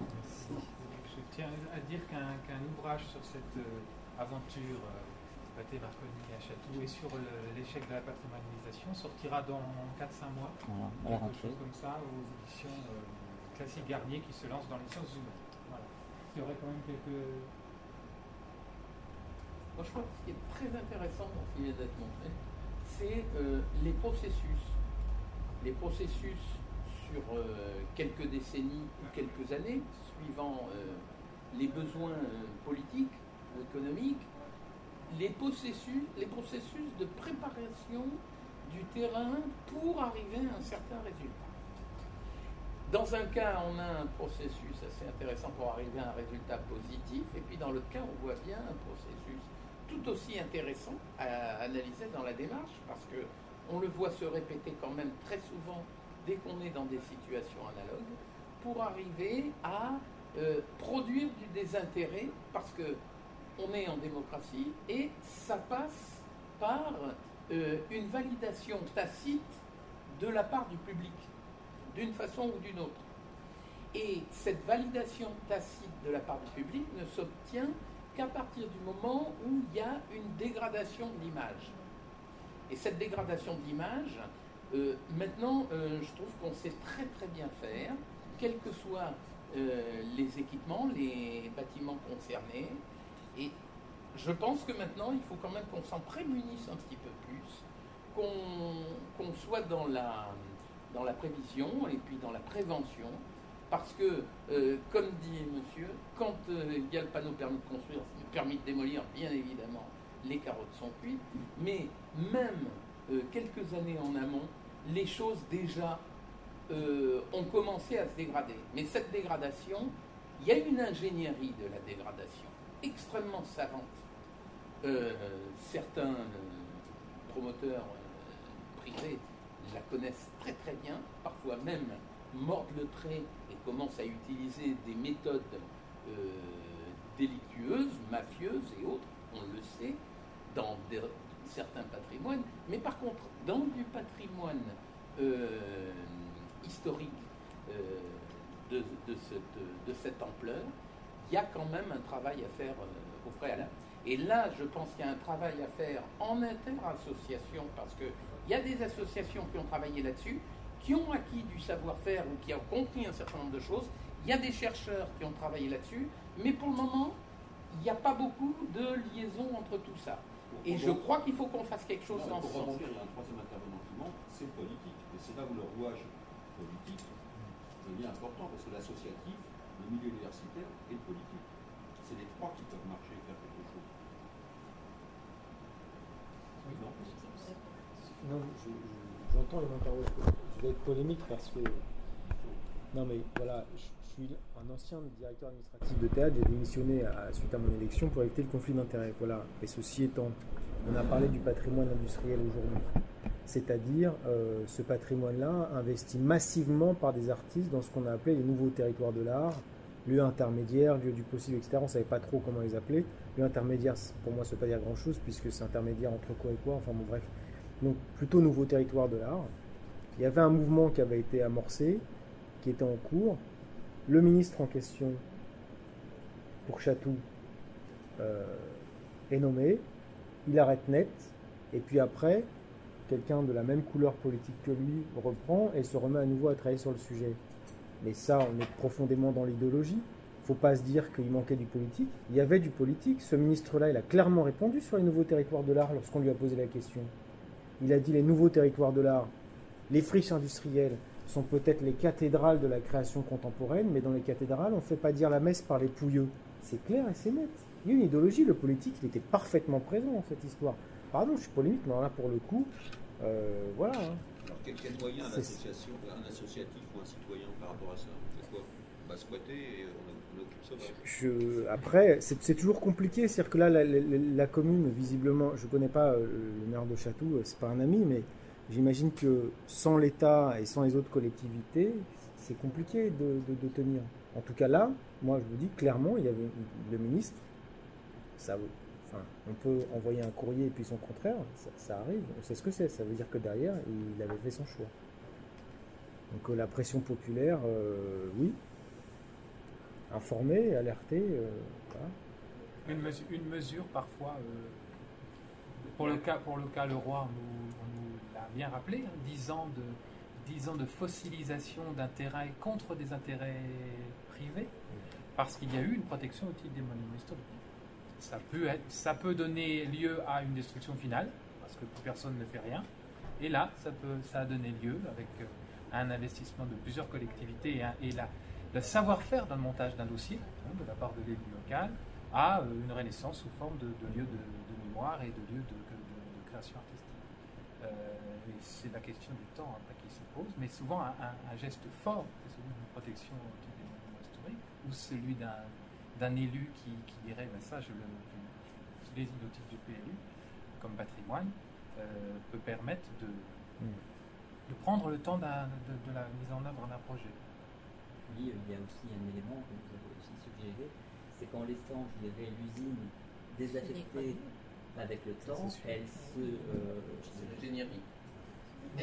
Je tiens à dire qu'un ouvrage sur cette aventure Pathé Marconi à Château et sur l'échec de la patrimonialisation sortira dans 4-5 mois. Voilà, quelque chose comme ça aux éditions classiques Garnier qui se lancent dans les sciences humaines. Voilà. Il y aurait quand même quelques moi, je crois que ce qui est très intéressant dans ce qui vient d'être montré, c'est euh, les processus. Les processus sur euh, quelques décennies ou quelques années, suivant euh, les besoins politiques économiques, les processus, les processus de préparation du terrain pour arriver à un certain résultat. Dans un cas, on a un processus assez intéressant pour arriver à un résultat positif, et puis dans le cas, on voit bien un processus tout aussi intéressant à analyser dans la démarche parce que on le voit se répéter quand même très souvent dès qu'on est dans des situations analogues pour arriver à euh, produire du désintérêt parce que on est en démocratie et ça passe par euh, une validation tacite de la part du public d'une façon ou d'une autre. Et cette validation tacite de la part du public ne s'obtient qu'à partir du moment où il y a une dégradation de l'image. Et cette dégradation de l'image, euh, maintenant, euh, je trouve qu'on sait très très bien faire, quels que soient euh, les équipements, les bâtiments concernés. Et je pense que maintenant, il faut quand même qu'on s'en prémunisse un petit peu plus, qu'on soit dans la, dans la prévision et puis dans la prévention, parce que, euh, comme dit monsieur, quand euh, il y a le panneau permis de construire, le permis de démolir, bien évidemment, les carottes sont cuites, mais même euh, quelques années en amont, les choses déjà ont commencé à se dégrader. Mais cette dégradation, il y a une ingénierie de la dégradation extrêmement savante. certains promoteurs privés la connaissent très très bien, parfois même mordent le trait et commencent à utiliser des méthodes euh, délictueuses, mafieuses et autres, on le sait, dans certains patrimoines. Mais par contre, dans du patrimoine euh, historique euh, de, cette, de, cette, ampleur, il y a quand même un travail à faire au préalable. Et là, je pense qu'il y a un travail à faire en inter-association, parce qu'il y a des associations qui ont travaillé là-dessus, qui ont acquis du savoir-faire ou qui ont compris un certain nombre de choses. Il y a des chercheurs qui ont travaillé là-dessus, mais pour le moment, il n'y a pas beaucoup de liaison entre tout ça. Et je crois qu'il faut qu'on fasse quelque chose dans ce sens. Il y a un troisième intervenant qui manque, c'est politique. Et c'est là où le rouage politique devient important, parce que l'associatif, le milieu universitaire et le politique, c'est les trois qui peuvent marcher et faire quelque chose. Non, j'entends les interrogations je polémique parce que. Non, mais voilà, je, suis un ancien directeur administratif de théâtre. J'ai démissionné suite à mon élection pour éviter le conflit d'intérêts. Voilà. Et ceci étant, on a parlé du patrimoine industriel aujourd'hui. C'est-à-dire, euh, ce patrimoine-là investi massivement par des artistes dans ce qu'on a appelé les nouveaux territoires de l'art, lieu intermédiaire, lieu du possible, etc. On ne savait pas trop comment les appeler. Lieu intermédiaire, pour moi, ça ne veut pas dire grand-chose puisque c'est intermédiaire entre quoi et quoi. Enfin bon, bref. Donc, plutôt nouveau territoire de l'art. Il y avait un mouvement qui avait été amorcé, qui était en cours. Le ministre en question, pour Chatou, euh, est nommé. Il arrête net. Et puis après, quelqu'un de la même couleur politique que lui reprend et se remet à nouveau à travailler sur le sujet. Mais ça, on est profondément dans l'idéologie. Il ne faut pas se dire qu'il manquait du politique. Il y avait du politique. Ce ministre-là, il a clairement répondu sur les nouveaux territoires de l'art lorsqu'on lui a posé la question. Il a dit les nouveaux territoires de l'art, les friches industrielles sont peut-être les cathédrales de la création contemporaine, mais dans les cathédrales, on ne fait pas dire la messe par les pouilleux. C'est clair et c'est net. Il y a une idéologie, le politique, il était parfaitement présent dans cette histoire. Pardon, je suis polémique, mais là, pour le coup, euh, voilà. Hein. Alors, quel, moyen un, associatif ou un citoyen par rapport à ça? Quoi On va squatter et on, occupe ça je, Après, c'est toujours compliqué. C'est-à-dire que là, la, commune, visiblement, je ne connais pas euh, le maire de Château, euh, c'est pas un ami, mais J'imagine que sans l'État et sans les autres collectivités, c'est compliqué de, tenir. En tout cas là, moi je vous dis clairement, il y avait le ministre, ça, enfin, on peut envoyer un courrier et puis son contraire, ça, arrive, on sait ce que c'est, ça veut dire que derrière, il avait fait son choix. Donc euh, la pression populaire, euh, oui, informer, alerter, euh, Une, mesure, une mesure parfois, pour, le cas, pour le cas le roi, nous bien rappelé, hein, 10 ans de, fossilisation d'intérêts contre des intérêts privés, parce qu'il y a eu une protection au titre des monuments historiques. Ça peut, donner lieu à une destruction finale, parce que personne ne fait rien. Et là, ça, a donné lieu, avec euh, un investissement de plusieurs collectivités et, la, le savoir-faire le montage d'un dossier, hein, de la part de l'élu local, à euh, une renaissance sous forme de, de lieu de, mémoire et de lieu de, création artistique. Euh, c'est la question du temps après qui se pose, mais souvent un, geste fort, c'est celui d'une protection des monuments historiques, ou celui d'un élu qui, dirait ben ça, je, le, je, les du PLU comme patrimoine, euh, peut permettre de, hmm. de, prendre le temps de, la mise en œuvre d'un projet. Oui, il y a aussi un élément que vous avez aussi suggéré, c'est qu'en laissant, je dirais, l'usine désaffectée avec le temps, elle se. Euh, générique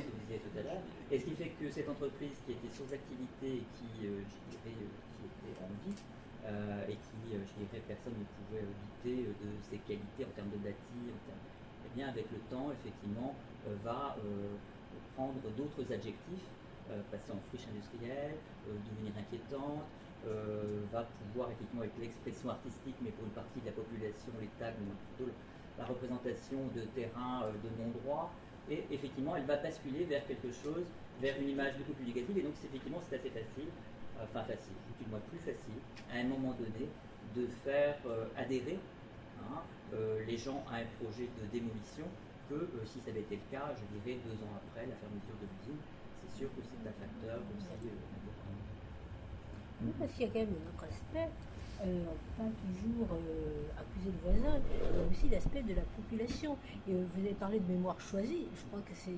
tout à l'heure. Et ce qui fait que cette entreprise qui était sans activité et qui, euh, je dirais, euh, qui était en vie, euh, et qui, je dirais, personne ne pouvait douter de ses qualités en termes de bâti, eh bien, avec le temps, effectivement, va prendre d'autres adjectifs, passer en friche industrielle, devenir inquiétante, va pouvoir effectivement avec l'expression artistique, mais pour une partie de la population, les tags, plutôt la représentation de terrain de non-droit, et effectivement elle va basculer vers quelque chose, vers une image beaucoup plus négative, et donc effectivement c'est assez facile, enfin facile, du moins plus facile, à un moment donné, de faire euh, adhérer hein, euh, les gens à un projet de démolition que euh, si ça avait été le cas, je dirais deux ans après la fermeture de l'usine, c'est sûr que c'est un facteur aussi important. Parce qu'il y a quand même autre aspect. Euh, pas toujours euh, accuser le voisin, il y a aussi l'aspect de la population. Et euh, vous avez parlé de mémoire choisie, je crois que c'est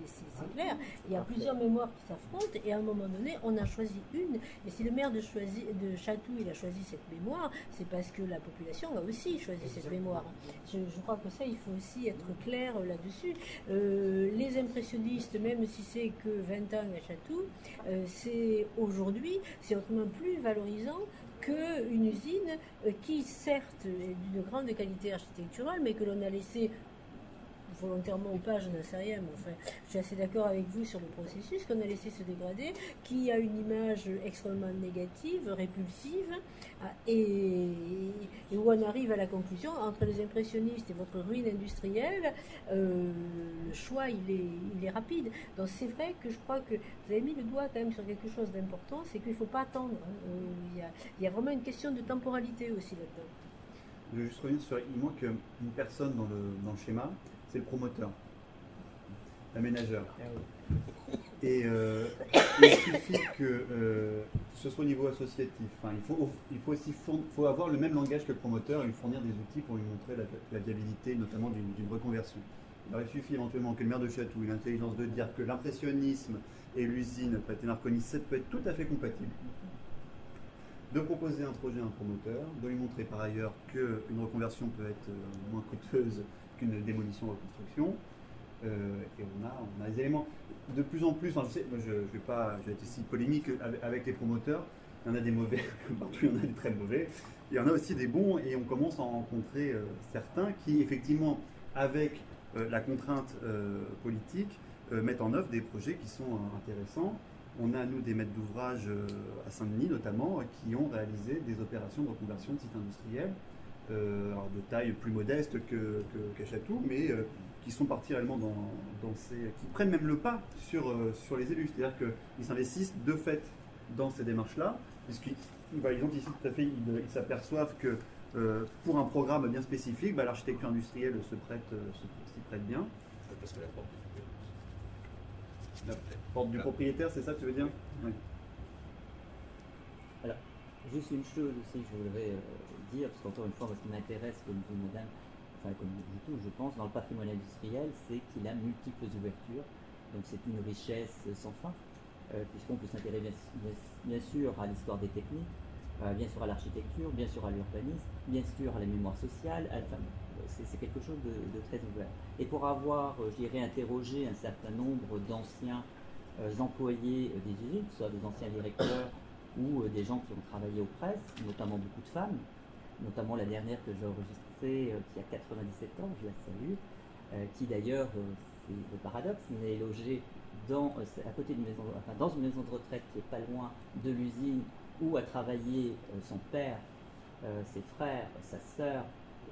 clair. Il y a plusieurs mémoires qui s'affrontent et à un moment donné, on a choisi une. Et si le maire de, choisi, de Chatou il a choisi cette mémoire, c'est parce que la population a aussi choisi cette mémoire. Je, je, crois que ça, il faut aussi être clair là-dessus. les impressionnistes, même si c'est que 20 ans à Chatou, c'est aujourd'hui, c'est autrement plus valorisant qu'une usine euh, qui, certes, est d'une grande qualité architecturale, mais que l'on a laissé volontairement ou pas, je n'en sais rien, mais enfin, je suis assez d'accord avec vous sur le processus qu'on a laissé se dégrader, qui a une image extrêmement négative, répulsive, ah, et, où on arrive à la conclusion, entre les impressionnistes et votre ruine industrielle, euh, le choix, il est, il est rapide. Donc c'est vrai que je crois que vous avez mis le doigt quand même sur quelque chose d'important, c'est qu'il ne faut pas attendre. Hein. Euh, il, y a, il, y a, vraiment une question de temporalité aussi là-dedans. Je vais juste revenir sur, il manque une personne dans le, dans le schéma, c'est le promoteur, l'aménageur. Ah et euh, il suffit que euh, ce soit au niveau associatif. il, faut, il faut aussi faut avoir le même langage que le promoteur et lui fournir des outils pour lui montrer la, viabilité, notamment d'une reconversion. Alors, il suffit éventuellement que le maire de Château ait l'intelligence de dire que l'impressionnisme et l'usine Pathé Marconi, ça peut être tout à fait compatible. De proposer un projet à un promoteur, de lui montrer par ailleurs qu'une reconversion peut être euh, moins coûteuse qu'une démolition reconstruction. Euh, et on a, on a des éléments. De plus en plus, je sais, je ne vais pas je être si polémique avec, les promoteurs. Il y en a des mauvais, partout il y en a des très mauvais. Il y en a aussi des bons et on commence à en rencontrer euh, certains qui, effectivement, avec euh, la contrainte politique, mettent en œuvre des projets qui sont intéressants. On a, nous, des maîtres d'ouvrage à Saint-Denis, notamment, qui ont réalisé des opérations de reconversion de sites industriels euh, de taille plus modeste que, qu'à Chatou, mais euh, qui sont partis réellement dans, ces. qui prennent même le pas sur, euh, sur les élus. C'est-à-dire qu'ils s'investissent de fait dans ces démarches-là, puisqu'ils bah, ont ici tout à fait, ils, s'aperçoivent que pour un programme bien spécifique, bah, l'architecture industrielle se prête, s'y prête bien. Parce que la porte du, la porte du propriétaire, c'est ça que tu veux dire? Oui. Alors, juste une chose aussi, je voudrais parce qu'encore une fois, ce qui m'intéresse, comme vous, madame, enfin, comme vous tous, je pense, dans le patrimoine industriel, c'est qu'il a multiples ouvertures. Donc, c'est une richesse sans fin, euh, puisqu'on peut s'intéresser bien, sûr à l'histoire des techniques, euh, bien sûr à l'architecture, bien sûr à l'urbanisme, bien sûr à la mémoire sociale. C'est quelque chose de, très ouvert. Et pour avoir, euh, je dirais, interrogé un certain nombre d'anciens employés des usines, soit des anciens directeurs ou des gens qui ont travaillé aux presses, notamment beaucoup de femmes, notamment la dernière que j'ai enregistrée, euh, qui a 97 ans, je la salue, euh, qui d'ailleurs, euh, c'est le paradoxe, n'est logée dans, à côté d'une maison, enfin, dans une maison de retraite qui est pas loin de l'usine où a travaillé son père, ses frères, sa sœur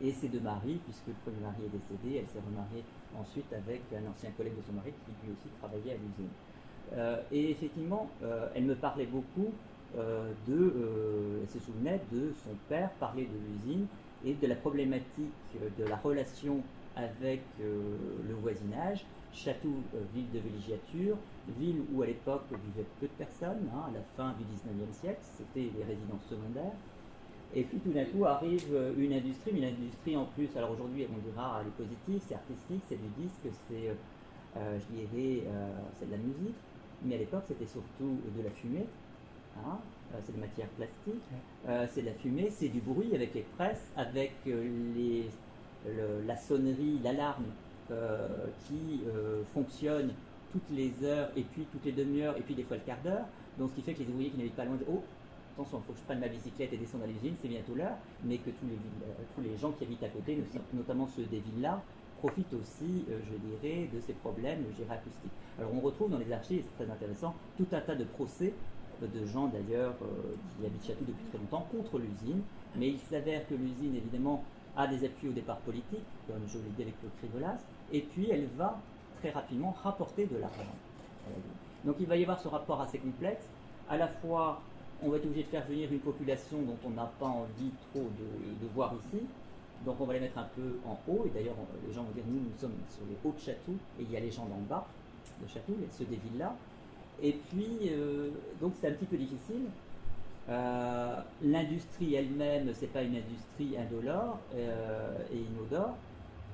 et ses deux maris, puisque le premier mari est décédé, elle s'est remariée ensuite avec un ancien collègue de son mari qui lui aussi travaillait à l'usine. et effectivement, elle me parlait beaucoup euh, de, euh, elle se souvenait de son père parler de l'usine et de la problématique de la relation avec euh, le voisinage. Château, ville de villégiature, ville où à l'époque vivaient peu de personnes, hein, à la fin du 19e siècle, c'était les résidences secondaires. Et puis tout d'un coup arrive une industrie, mais une industrie en plus, alors aujourd'hui on dira elle est positive, c'est artistique, c'est du disque, c'est, je dirais, c'est de la musique, mais à l'époque c'était surtout de la fumée, Hein, euh, c'est des matières plastiques, euh, c'est de la fumée, c'est du bruit avec les presses, avec euh, la sonnerie, l'alarme qui fonctionne toutes les heures et puis toutes les demi-heures et puis des fois le quart d'heure. Donc ce qui fait que les ouvriers qui n'habitent pas loin de oh attention, il faut que je prenne ma bicyclette et descende à l'usine, c'est bientôt l'heure, mais que tous les, tous les gens qui habitent à côté, notamment ceux des villas, profitent aussi, je dirais, de ces problèmes, je dirais, acoustiques. Alors on retrouve dans les archives, c'est très intéressant, tout un tas de procès de gens d'ailleurs euh, qui habitent Château depuis très longtemps contre l'usine, mais il s'avère que l'usine évidemment a des appuis au départ politiques, comme je l'ai dit avec le Crivolas, et puis elle va très rapidement rapporter de l'argent. Donc il va y avoir ce rapport assez complexe. À la fois, on va être obligé de faire venir une population dont on n'a pas envie trop de, voir ici, donc on va les mettre un peu en haut, et d'ailleurs les gens vont dire nous, nous sommes sur les hauts de château, et il y a les gens le bas de château, ceux des villas. Et puis, euh, donc c'est un petit peu difficile. Euh, l'industrie elle-même, c'est pas une industrie indolore euh, et inodore,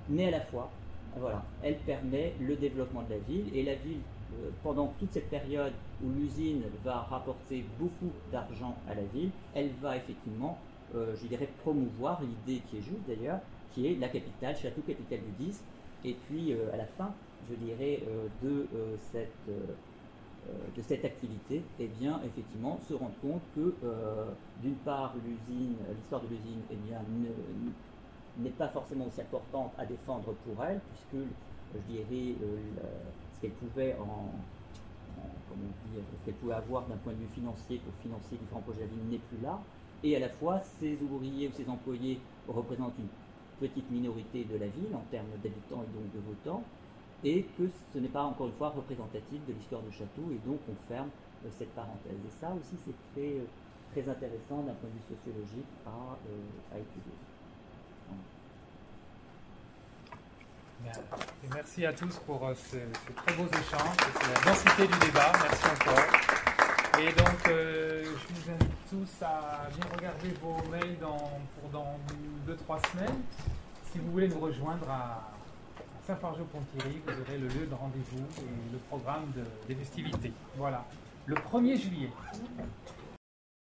mais à la fois, voilà, elle permet le développement de la ville et la ville, pendant toute cette période où l'usine va rapporter beaucoup d'argent à la ville, elle va effectivement, je dirais, promouvoir l'idée qui est juste d'ailleurs, qui est la capitale, château capitale du 10, et puis à la fin, je dirais, de cette de cette activité, eh bien, effectivement, se rendre compte que, euh, d'une part, l'histoire de l'usine, eh bien, n'est pas forcément aussi importante à défendre pour elle, puisque, je dirais, euh, ce qu'elle pouvait en, avoir d'un point de vue financier pour financer différents projets de n'est plus là, et à la fois, ses ouvriers ou ses employés représentent une petite minorité de la ville en termes d'habitants et donc de votants, et que ce n'est pas encore une fois représentatif de l'histoire du château et donc on ferme euh, cette parenthèse. Et ça aussi c'est très, euh, très intéressant d'un point de vue sociologique à, euh, étudier. merci à tous pour ces, très beaux échanges, c'est la densité du débat. Merci encore. Et donc, je vous invite tous à bien regarder vos mails dans, pour dans 2-3 semaines. Si vous voulez nous rejoindre à, Saint-Fargeau-Ponthierry, vous aurez le lieu de rendez-vous et le programme des festivités. Voilà, le 1er juillet.